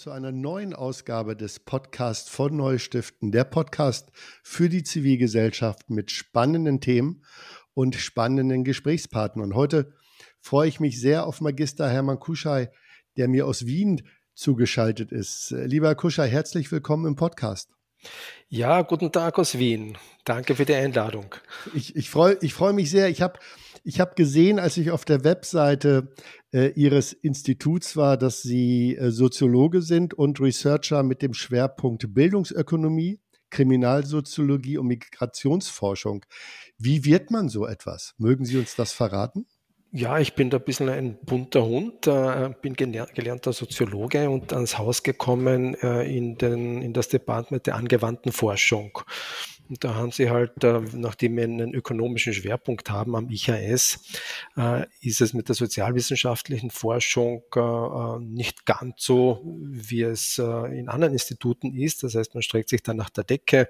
Zu einer neuen Ausgabe des Podcasts von Neustiften, der Podcast für die Zivilgesellschaft mit spannenden Themen und spannenden Gesprächspartnern. Und heute freue ich mich sehr auf Magister Hermann Kuschei, der mir aus Wien zugeschaltet ist. Lieber Kuschei, herzlich willkommen im Podcast. Ja, guten Tag aus Wien. Danke für die Einladung. Ich, ich freue ich freu mich sehr. Ich habe ich hab gesehen, als ich auf der Webseite äh, Ihres Instituts war, dass Sie äh, Soziologe sind und Researcher mit dem Schwerpunkt Bildungsökonomie, Kriminalsoziologie und Migrationsforschung. Wie wird man so etwas? Mögen Sie uns das verraten? Ja, ich bin da ein bisschen ein bunter Hund, äh, bin gelernter Soziologe und ans Haus gekommen äh, in, den, in das Department der angewandten Forschung. Und da haben sie halt, äh, nachdem wir einen ökonomischen Schwerpunkt haben am IHS, ist es mit der sozialwissenschaftlichen Forschung nicht ganz so, wie es in anderen Instituten ist. Das heißt, man streckt sich dann nach der Decke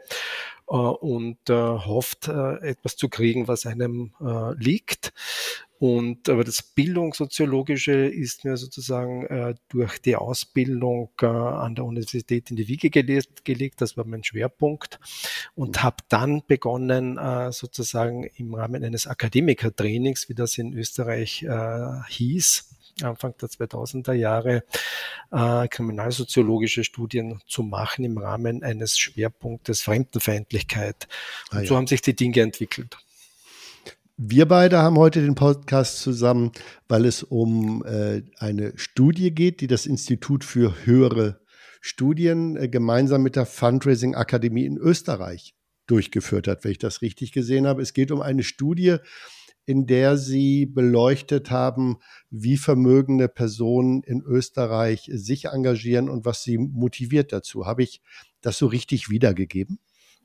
und hofft, etwas zu kriegen, was einem liegt. Und aber das Bildungssoziologische ist mir sozusagen äh, durch die Ausbildung äh, an der Universität in die Wiege gelegt. gelegt. Das war mein Schwerpunkt und habe dann begonnen, äh, sozusagen im Rahmen eines Akademikertrainings, wie das in Österreich äh, hieß, Anfang der 2000er Jahre äh, kriminalsoziologische Studien zu machen im Rahmen eines Schwerpunktes Fremdenfeindlichkeit. Und ah, ja. so haben sich die Dinge entwickelt. Wir beide haben heute den Podcast zusammen, weil es um äh, eine Studie geht, die das Institut für höhere Studien äh, gemeinsam mit der Fundraising Akademie in Österreich durchgeführt hat, wenn ich das richtig gesehen habe. Es geht um eine Studie, in der sie beleuchtet haben, wie vermögende Personen in Österreich sich engagieren und was sie motiviert dazu. Habe ich das so richtig wiedergegeben?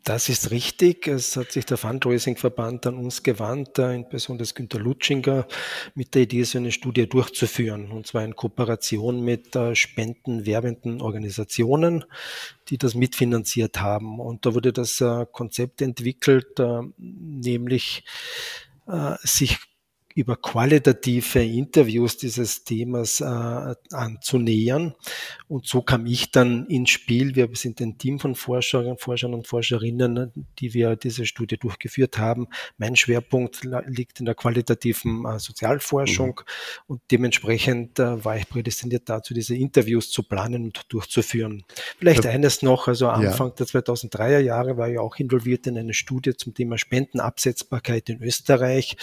Das ist richtig. Es hat sich der Fundraising-Verband an uns gewandt, in Person des Günter Lutschinger, mit der Idee, so eine Studie durchzuführen. Und zwar in Kooperation mit äh, spendenwerbenden Organisationen, die das mitfinanziert haben. Und da wurde das äh, Konzept entwickelt, äh, nämlich sich über qualitative Interviews dieses Themas äh, anzunähern. Und so kam ich dann ins Spiel. Wir sind ein Team von Forschern, Forschern und Forscherinnen, die wir diese Studie durchgeführt haben. Mein Schwerpunkt liegt in der qualitativen äh, Sozialforschung mhm. und dementsprechend äh, war ich prädestiniert dazu, diese Interviews zu planen und durchzuführen. Vielleicht ja. eines noch, also Anfang ja. der 2003er Jahre war ich auch involviert in eine Studie zum Thema Spendenabsetzbarkeit in Österreich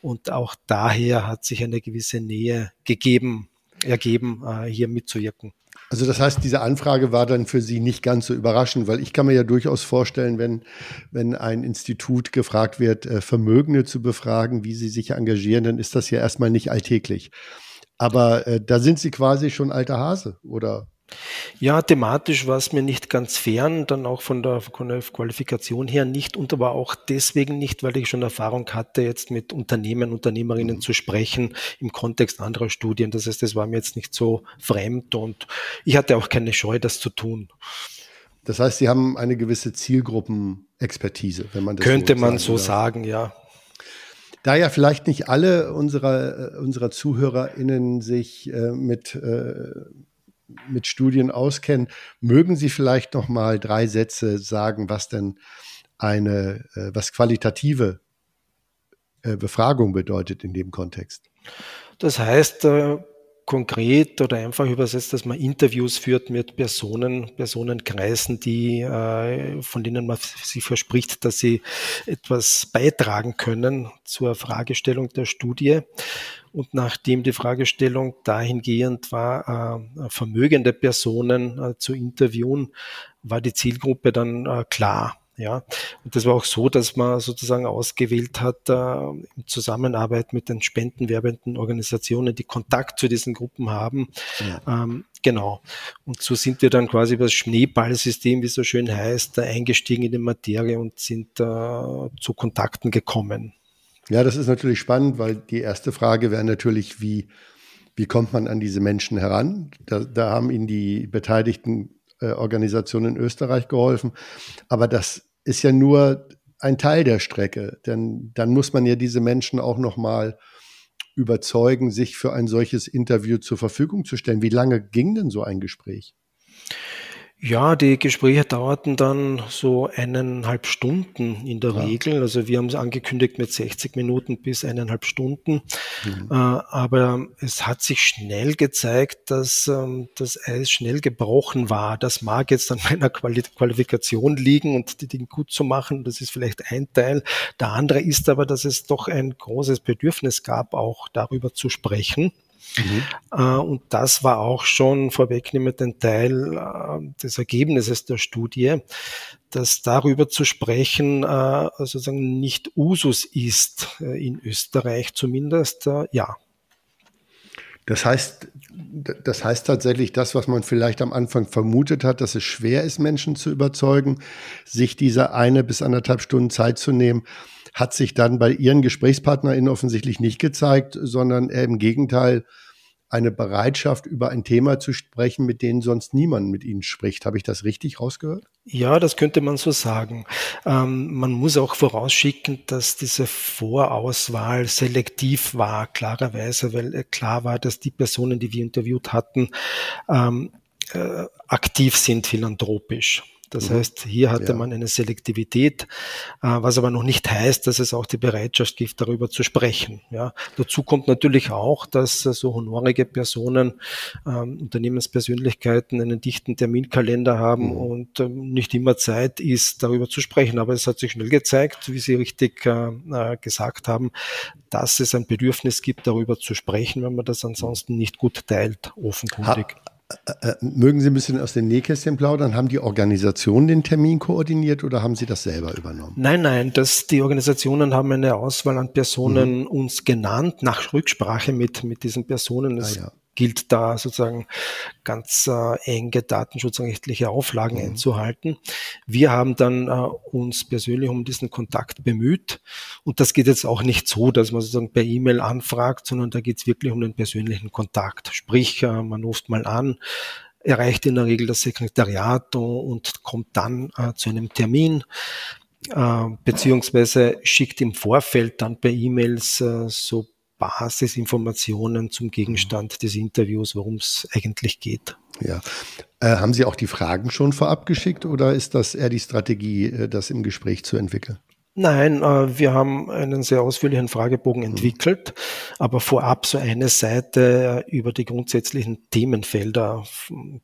und auch daher hat sich eine gewisse Nähe gegeben, ergeben, äh, hier mitzuwirken. Also das heißt, diese Anfrage war dann für Sie nicht ganz so überraschend, weil ich kann mir ja durchaus vorstellen, wenn, wenn ein Institut gefragt wird, äh, Vermögende zu befragen, wie sie sich engagieren, dann ist das ja erstmal nicht alltäglich. Aber äh, da sind Sie quasi schon alter Hase, oder? Ja, thematisch war es mir nicht ganz fern, dann auch von der Qualifikation her nicht und aber auch deswegen nicht, weil ich schon Erfahrung hatte, jetzt mit Unternehmen, Unternehmerinnen mhm. zu sprechen im Kontext anderer Studien. Das heißt, es war mir jetzt nicht so fremd und ich hatte auch keine Scheu, das zu tun. Das heißt, Sie haben eine gewisse Zielgruppenexpertise, wenn man das Könnte so man so darf. sagen, ja. Da ja vielleicht nicht alle unserer, äh, unserer ZuhörerInnen sich äh, mit äh, mit Studien auskennen, mögen Sie vielleicht noch mal drei Sätze sagen, was denn eine, äh, was qualitative äh, Befragung bedeutet in dem Kontext? Das heißt, äh, konkret oder einfach übersetzt, dass man Interviews führt mit Personen, Personenkreisen, die, von denen man sich verspricht, dass sie etwas beitragen können zur Fragestellung der Studie. Und nachdem die Fragestellung dahingehend war, äh, vermögende Personen äh, zu interviewen, war die Zielgruppe dann äh, klar. Ja, und das war auch so, dass man sozusagen ausgewählt hat, äh, in Zusammenarbeit mit den spendenwerbenden Organisationen, die Kontakt zu diesen Gruppen haben. Ja. Ähm, genau. Und so sind wir dann quasi über das Schneeballsystem, wie es so schön heißt, eingestiegen in die Materie und sind äh, zu Kontakten gekommen. Ja, das ist natürlich spannend, weil die erste Frage wäre natürlich, wie, wie kommt man an diese Menschen heran? Da, da haben Ihnen die beteiligten äh, Organisationen in Österreich geholfen. Aber das ist ja nur ein Teil der Strecke, denn dann muss man ja diese Menschen auch noch mal überzeugen, sich für ein solches Interview zur Verfügung zu stellen? Wie lange ging denn so ein Gespräch? Ja, die Gespräche dauerten dann so eineinhalb Stunden in der ja. Regel. Also wir haben es angekündigt mit 60 Minuten bis eineinhalb Stunden. Mhm. Äh, aber es hat sich schnell gezeigt, dass ähm, das Eis schnell gebrochen war. Das mag jetzt an meiner Quali Qualifikation liegen und die Dinge gut zu machen. Das ist vielleicht ein Teil. Der andere ist aber, dass es doch ein großes Bedürfnis gab, auch darüber zu sprechen. Mhm. Äh, und das war auch schon vorwegnehmend ein Teil äh, des Ergebnisses der Studie, dass darüber zu sprechen äh, sozusagen nicht Usus ist, in Österreich zumindest, ja. Das heißt, das heißt tatsächlich das, was man vielleicht am Anfang vermutet hat, dass es schwer ist, Menschen zu überzeugen, sich diese eine bis anderthalb Stunden Zeit zu nehmen, hat sich dann bei Ihren GesprächspartnerInnen offensichtlich nicht gezeigt, sondern im Gegenteil eine Bereitschaft, über ein Thema zu sprechen, mit dem sonst niemand mit Ihnen spricht. Habe ich das richtig rausgehört? Ja, das könnte man so sagen. Ähm, man muss auch vorausschicken, dass diese Vorauswahl selektiv war, klarerweise, weil äh, klar war, dass die Personen, die wir interviewt hatten, ähm, äh, aktiv sind philanthropisch. Das mhm. heißt, hier hatte ja. man eine Selektivität, äh, was aber noch nicht heißt, dass es auch die Bereitschaft gibt, darüber zu sprechen. Ja. Dazu kommt natürlich auch, dass äh, so honorige Personen, ähm, Unternehmenspersönlichkeiten einen dichten Terminkalender haben mhm. und ähm, nicht immer Zeit ist, darüber zu sprechen. Aber es hat sich schnell gezeigt, wie Sie richtig äh, äh gesagt haben, dass es ein Bedürfnis gibt, darüber zu sprechen, wenn man das ansonsten nicht gut teilt, offenkundig. Ha äh, mögen Sie ein bisschen aus den Nähkästchen plaudern? Haben die Organisationen den Termin koordiniert oder haben Sie das selber übernommen? Nein, nein, das, die Organisationen haben eine Auswahl an Personen mhm. uns genannt, nach Rücksprache mit, mit diesen Personen. Es ah, ja gilt da sozusagen ganz äh, enge datenschutzrechtliche Auflagen mhm. einzuhalten. Wir haben dann äh, uns persönlich um diesen Kontakt bemüht und das geht jetzt auch nicht so, dass man sozusagen per E-Mail anfragt, sondern da geht es wirklich um den persönlichen Kontakt. Sprich, äh, man ruft mal an, erreicht in der Regel das Sekretariat und kommt dann äh, zu einem Termin äh, beziehungsweise schickt im Vorfeld dann per E-Mails äh, so Basisinformationen zum Gegenstand des Interviews, worum es eigentlich geht. Ja. Äh, haben Sie auch die Fragen schon vorab geschickt oder ist das eher die Strategie, äh, das im Gespräch zu entwickeln? Nein, äh, wir haben einen sehr ausführlichen Fragebogen mhm. entwickelt, aber vorab so eine Seite über die grundsätzlichen Themenfelder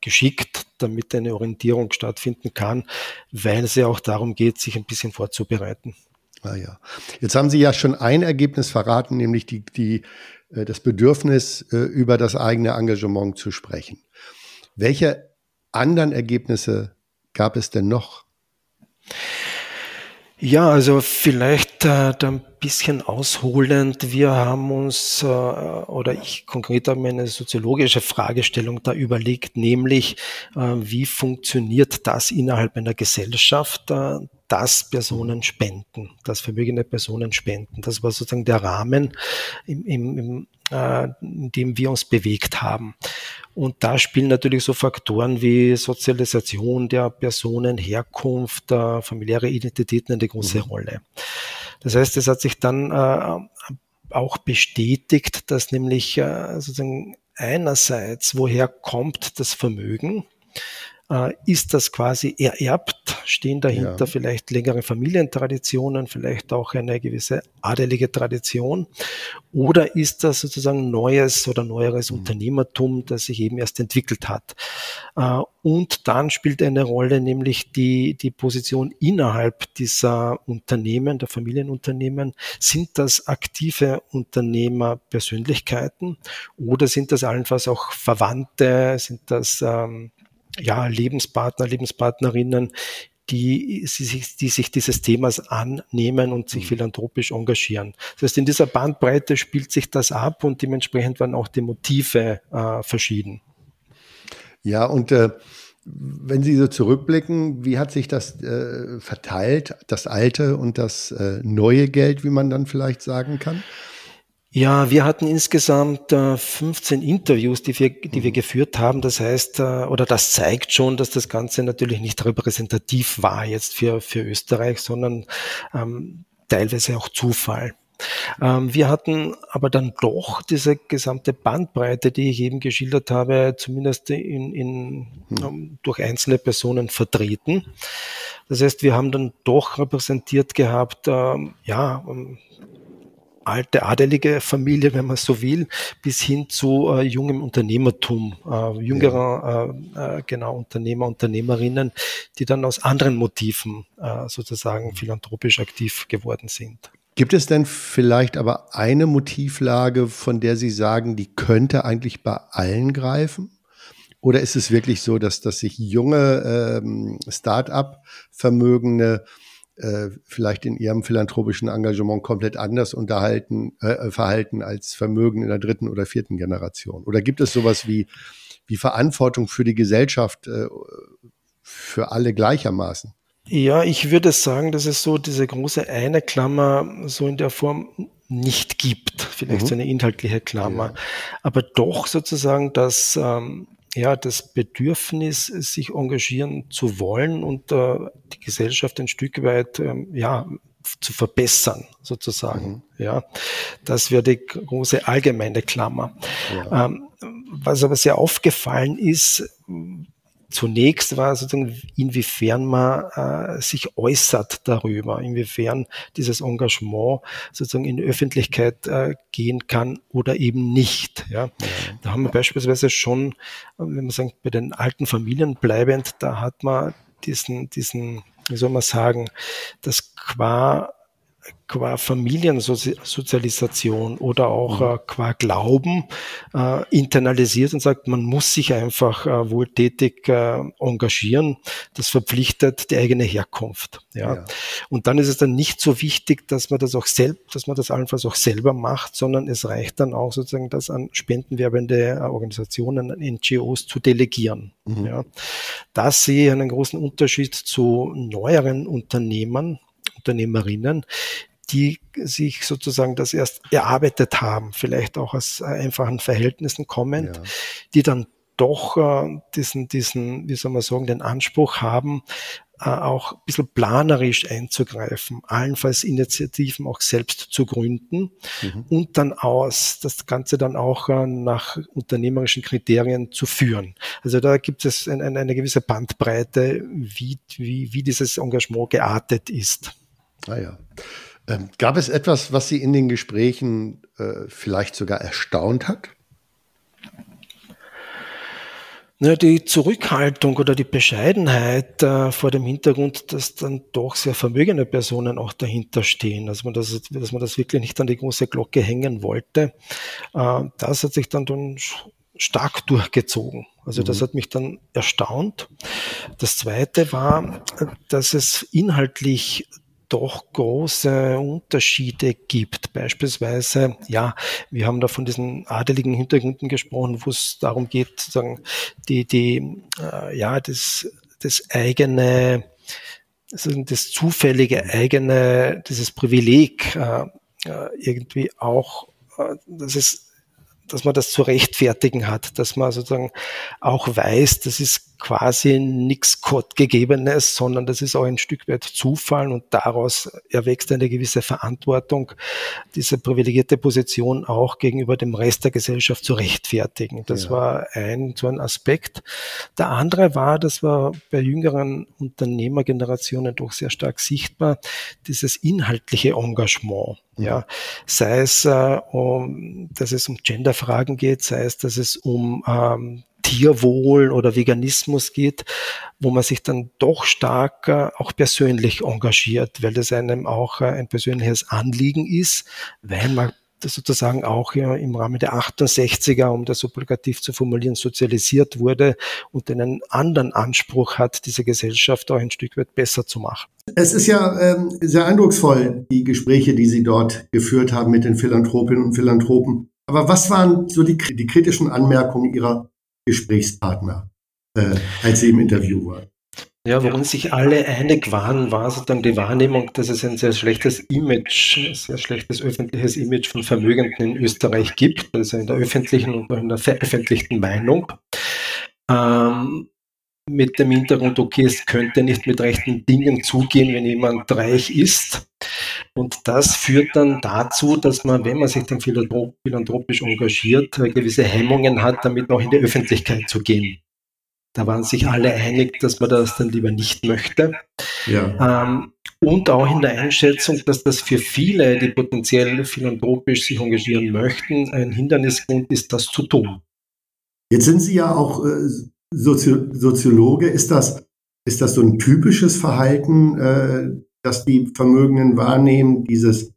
geschickt, damit eine Orientierung stattfinden kann, weil es ja auch darum geht, sich ein bisschen vorzubereiten. Ah ja. Jetzt haben Sie ja schon ein Ergebnis verraten, nämlich die, die, äh, das Bedürfnis, äh, über das eigene Engagement zu sprechen. Welche anderen Ergebnisse gab es denn noch? Ja, also vielleicht äh, da ein bisschen ausholend. Wir haben uns, äh, oder ich konkret habe mir eine soziologische Fragestellung da überlegt, nämlich äh, wie funktioniert das innerhalb einer Gesellschaft, äh, dass Personen spenden, dass vermögende Personen spenden. Das war sozusagen der Rahmen, im, im, im, äh, in dem wir uns bewegt haben. Und da spielen natürlich so Faktoren wie Sozialisation der Personen, Herkunft, äh, familiäre Identitäten eine große mhm. Rolle. Das heißt, es hat sich dann äh, auch bestätigt, dass nämlich äh, sozusagen einerseits, woher kommt das Vermögen, ist das quasi ererbt? Stehen dahinter ja. vielleicht längere Familientraditionen, vielleicht auch eine gewisse adelige Tradition? Oder ist das sozusagen neues oder neueres mhm. Unternehmertum, das sich eben erst entwickelt hat? Äh, und dann spielt eine Rolle nämlich die, die Position innerhalb dieser Unternehmen, der Familienunternehmen. Sind das aktive Unternehmerpersönlichkeiten oder sind das allenfalls auch Verwandte? Sind das ähm, ja, Lebenspartner, Lebenspartnerinnen, die, die sich dieses Themas annehmen und sich mhm. philanthropisch engagieren. Das heißt, in dieser Bandbreite spielt sich das ab und dementsprechend waren auch die Motive äh, verschieden. Ja, und äh, wenn Sie so zurückblicken, wie hat sich das äh, verteilt, das alte und das äh, neue Geld, wie man dann vielleicht sagen kann? Ja, wir hatten insgesamt äh, 15 Interviews, die wir, die wir mhm. geführt haben. Das heißt, äh, oder das zeigt schon, dass das Ganze natürlich nicht repräsentativ war jetzt für, für Österreich, sondern ähm, teilweise auch Zufall. Ähm, wir hatten aber dann doch diese gesamte Bandbreite, die ich eben geschildert habe, zumindest in, in, hm. durch einzelne Personen vertreten. Das heißt, wir haben dann doch repräsentiert gehabt, ähm, ja, ähm, alte adelige Familie, wenn man so will, bis hin zu äh, jungem Unternehmertum, äh, jüngerer äh, äh, genau Unternehmer, Unternehmerinnen, die dann aus anderen Motiven äh, sozusagen philanthropisch aktiv geworden sind. Gibt es denn vielleicht aber eine Motivlage, von der Sie sagen, die könnte eigentlich bei allen greifen? Oder ist es wirklich so, dass, dass sich junge ähm, Start-up-Vermögende äh, vielleicht in ihrem philanthropischen Engagement komplett anders unterhalten, äh, verhalten als Vermögen in der dritten oder vierten Generation? Oder gibt es sowas wie, wie Verantwortung für die Gesellschaft äh, für alle gleichermaßen? Ja, ich würde sagen, dass es so diese große eine Klammer so in der Form nicht gibt, vielleicht mhm. so eine inhaltliche Klammer, ja. aber doch sozusagen, dass ähm, ja, das Bedürfnis, sich engagieren zu wollen und äh, die Gesellschaft ein Stück weit ähm, ja, zu verbessern, sozusagen. Mhm. Ja, das wäre die große allgemeine Klammer. Ja. Ähm, was aber sehr aufgefallen ist, Zunächst war sozusagen, inwiefern man äh, sich äußert darüber, inwiefern dieses Engagement sozusagen in die Öffentlichkeit äh, gehen kann oder eben nicht. Ja. Da haben wir beispielsweise schon, wenn man sagt, bei den alten Familien bleibend, da hat man diesen, diesen, wie soll man sagen, das qua qua Familiensozialisation oder auch mhm. äh, qua Glauben äh, internalisiert und sagt, man muss sich einfach äh, wohltätig äh, engagieren. Das verpflichtet die eigene Herkunft. Ja. ja. Und dann ist es dann nicht so wichtig, dass man das auch selbst, dass man das allenfalls auch selber macht, sondern es reicht dann auch sozusagen, das an spendenwerbende äh, Organisationen, an NGOs zu delegieren. Mhm. Ja. Das sehe ich einen großen Unterschied zu neueren Unternehmen, Unternehmerinnen, die sich sozusagen das erst erarbeitet haben, vielleicht auch aus einfachen Verhältnissen kommen, ja. die dann doch äh, diesen, diesen, wie soll man sagen, den Anspruch haben, äh, auch ein bisschen planerisch einzugreifen, allenfalls Initiativen auch selbst zu gründen mhm. und dann aus, das Ganze dann auch äh, nach unternehmerischen Kriterien zu führen. Also da gibt es ein, ein, eine gewisse Bandbreite, wie, wie, wie dieses Engagement geartet ist. Ah ja. Ähm, gab es etwas, was Sie in den Gesprächen äh, vielleicht sogar erstaunt hat? Ja, die Zurückhaltung oder die Bescheidenheit äh, vor dem Hintergrund, dass dann doch sehr vermögende Personen auch dahinter stehen, dass man das, dass man das wirklich nicht an die große Glocke hängen wollte, äh, das hat sich dann, dann stark durchgezogen. Also das mhm. hat mich dann erstaunt. Das Zweite war, dass es inhaltlich doch große Unterschiede gibt. Beispielsweise, ja, wir haben da von diesen adeligen Hintergründen gesprochen, wo es darum geht, sozusagen die, die, äh, ja, das, das eigene, das zufällige eigene, dieses Privileg äh, äh irgendwie auch, äh, dass es dass man das zu rechtfertigen hat, dass man sozusagen auch weiß, das ist quasi nichts Gottgegebenes, sondern das ist auch ein Stück weit Zufall und daraus erwächst eine gewisse Verantwortung, diese privilegierte Position auch gegenüber dem Rest der Gesellschaft zu rechtfertigen. Das ja. war ein, so ein Aspekt. Der andere war, das war bei jüngeren Unternehmergenerationen doch sehr stark sichtbar, dieses inhaltliche Engagement. Ja, sei es, äh, um, dass es um Genderfragen geht, sei es, dass es um ähm, Tierwohl oder Veganismus geht, wo man sich dann doch stark auch persönlich engagiert, weil das einem auch äh, ein persönliches Anliegen ist, weil man sozusagen auch im Rahmen der 68er, um das obligativ zu formulieren, sozialisiert wurde und einen anderen Anspruch hat, diese Gesellschaft auch ein Stück weit besser zu machen. Es ist ja ähm, sehr eindrucksvoll, die Gespräche, die Sie dort geführt haben mit den Philanthropinnen und Philanthropen. Aber was waren so die, die kritischen Anmerkungen Ihrer Gesprächspartner, äh, als Sie im Interview waren? Ja, worin sich alle einig waren, war sozusagen die Wahrnehmung, dass es ein sehr schlechtes Image, ein sehr schlechtes öffentliches Image von Vermögenden in Österreich gibt, also in der öffentlichen und in der veröffentlichten Meinung. Ähm, mit dem Hintergrund, okay, es könnte nicht mit rechten Dingen zugehen, wenn jemand reich ist. Und das führt dann dazu, dass man, wenn man sich dann philanthropisch engagiert, äh, gewisse Hemmungen hat, damit auch in die Öffentlichkeit zu gehen. Da waren sich alle einig, dass man das dann lieber nicht möchte. Ja. Ähm, und auch in der Einschätzung, dass das für viele, die potenziell philanthropisch sich engagieren möchten, ein Hindernisgrund ist, das zu tun. Jetzt sind Sie ja auch äh, Sozi Soziologe. Ist das, ist das so ein typisches Verhalten, äh, das die Vermögenden wahrnehmen, dieses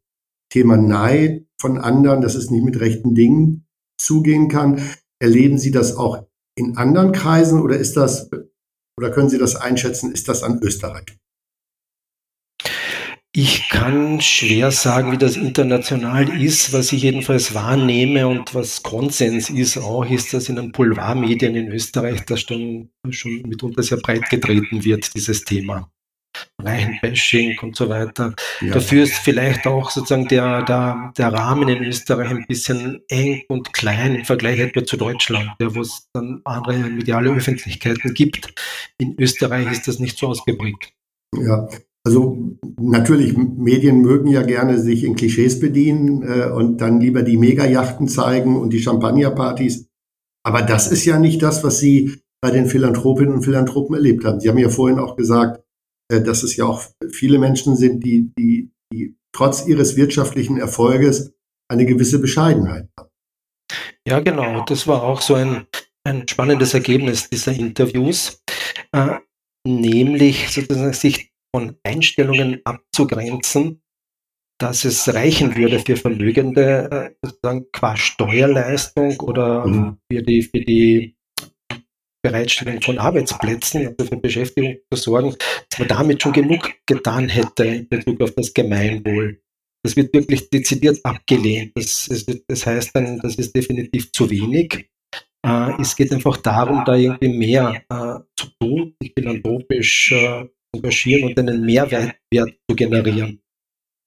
Thema Neid von anderen, dass es nicht mit rechten Dingen zugehen kann? Erleben Sie das auch in anderen Kreisen oder ist das, oder können Sie das einschätzen, ist das an Österreich? Ich kann schwer sagen, wie das international ist. Was ich jedenfalls wahrnehme und was Konsens ist auch, ist, dass in den Boulevardmedien in Österreich das schon, schon mitunter sehr breit getreten wird, dieses Thema. Reichenbashing und so weiter. Ja. Dafür ist vielleicht auch sozusagen der, der, der Rahmen in Österreich ein bisschen eng und klein im Vergleich etwa zu Deutschland, wo es dann andere mediale Öffentlichkeiten gibt. In Österreich ist das nicht so ausgeprägt. Ja, also natürlich, Medien mögen ja gerne sich in Klischees bedienen äh, und dann lieber die Megajachten zeigen und die Champagnerpartys. Aber das ist ja nicht das, was Sie bei den Philanthropinnen und Philanthropen erlebt haben. Sie haben ja vorhin auch gesagt, äh, dass es ja auch viele Menschen sind, die, die, die trotz ihres wirtschaftlichen Erfolges eine gewisse Bescheidenheit haben. Ja, genau. Das war auch so ein, ein spannendes Ergebnis dieser Interviews, äh, nämlich sozusagen sich von Einstellungen abzugrenzen, dass es reichen würde für Vermögende, äh, sozusagen qua Steuerleistung oder mhm. für die, für die Bereitstellung von Arbeitsplätzen, also für Beschäftigung zu sorgen, dass man damit schon genug getan hätte in Bezug auf das Gemeinwohl. Das wird wirklich dezidiert abgelehnt. Das, das heißt dann, das ist definitiv zu wenig. Äh, es geht einfach darum, da irgendwie mehr äh, zu tun, philanthropisch äh, engagieren und einen Mehrwert zu generieren.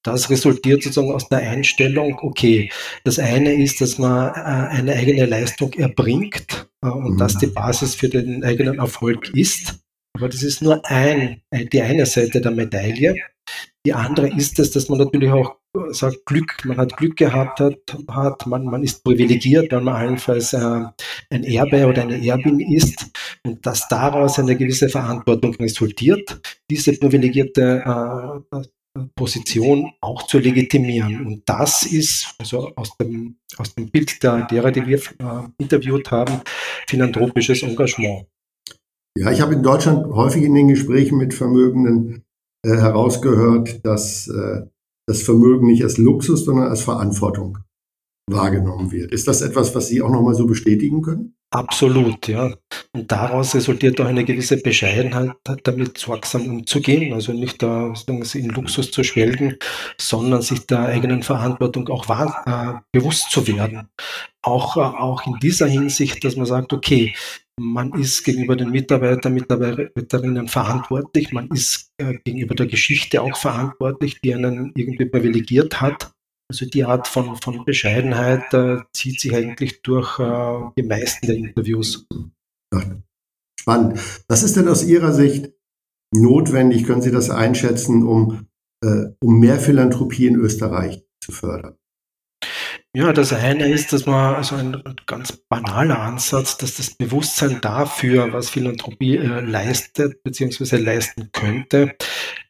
Das resultiert sozusagen aus der Einstellung, okay, das eine ist, dass man äh, eine eigene Leistung erbringt äh, und mhm. das die Basis für den eigenen Erfolg ist. Aber das ist nur ein, die eine Seite der Medaille. Die andere ist es, dass man natürlich auch äh, sagt, Glück, man hat Glück gehabt, hat, hat man, man ist privilegiert, weil man allenfalls äh, ein Erbe oder eine Erbin ist und dass daraus eine gewisse Verantwortung resultiert, diese privilegierte äh, Position auch zu legitimieren. Und das ist, also aus dem, aus dem Bild der, derer, die wir äh, interviewt haben, philanthropisches Engagement. Ja, ich habe in Deutschland häufig in den Gesprächen mit Vermögenden äh, herausgehört, dass äh, das Vermögen nicht als Luxus, sondern als Verantwortung wahrgenommen wird. Ist das etwas, was Sie auch nochmal so bestätigen können? Absolut, ja. Und daraus resultiert auch eine gewisse Bescheidenheit, damit sorgsam umzugehen, also nicht da in Luxus zu schwelgen, sondern sich der eigenen Verantwortung auch wahr, äh, bewusst zu werden. Auch, auch in dieser Hinsicht, dass man sagt, okay, man ist gegenüber den Mitarbeitern, Mitarbeiterinnen verantwortlich, man ist äh, gegenüber der Geschichte auch verantwortlich, die einen irgendwie privilegiert hat also die Art von, von Bescheidenheit äh, zieht sich eigentlich durch äh, die meisten der Interviews. Spannend. Was ist denn aus Ihrer Sicht notwendig, können Sie das einschätzen, um, äh, um mehr Philanthropie in Österreich zu fördern? Ja, das eine ist, dass man, also ein ganz banaler Ansatz, dass das Bewusstsein dafür, was Philanthropie äh, leistet, beziehungsweise leisten könnte,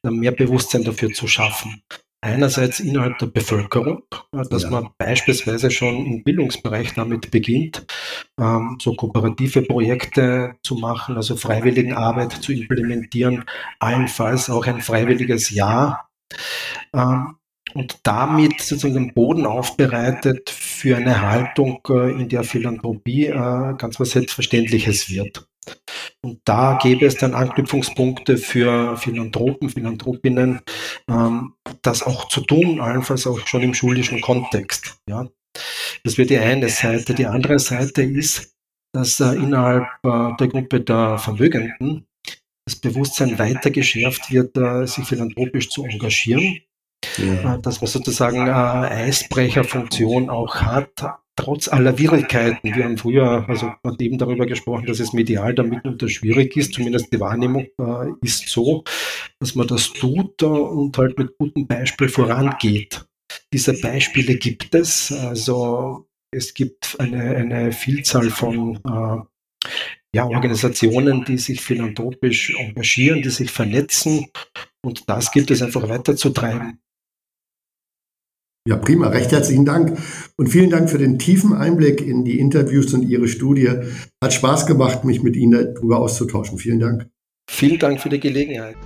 mehr Bewusstsein dafür zu schaffen einerseits innerhalb der Bevölkerung, äh, dass ja. man beispielsweise schon im Bildungsbereich damit beginnt, ähm, so kooperative Projekte zu machen, also Freiwilligenarbeit zu implementieren, allenfalls auch ein freiwilliges Jahr. Ähm, und damit sozusagen den Boden aufbereitet für eine Haltung, äh, in der Philanthropie äh, ganz was Selbstverständliches wird. Und da gäbe es dann Anknüpfungspunkte für Philanthropen, Philanthropinnen, ähm, das auch zu tun, allenfalls auch schon im schulischen Kontext. Ja. Das wäre die eine Seite. Die andere Seite ist, dass äh, innerhalb der Gruppe der Vermögenden das Bewusstsein weiter geschärft wird, sich philanthropisch zu engagieren. Ja. Äh, dass man sozusagen eine Eisbrecherfunktion auch hat, trotz aller Widrigkeiten, wir haben früher, also man eben darüber gesprochen, dass es medial damit unter schwierig ist, zumindest die Wahrnehmung äh, ist so, dass man das tut äh, und halt mit gutem Beispiel vorangeht. Diese Beispiele gibt es, also es gibt eine, eine Vielzahl von äh, ja, Organisationen, die sich philanthropisch engagieren, die sich vernetzen und das gilt es einfach weiterzutreiben. Ja, prima. Recht herzlichen Dank. Und vielen Dank für den tiefen Einblick in die Interviews und Ihre Studie. Hat Spaß gemacht, mich mit Ihnen darüber auszutauschen. Vielen Dank. Vielen Dank für die Gelegenheit.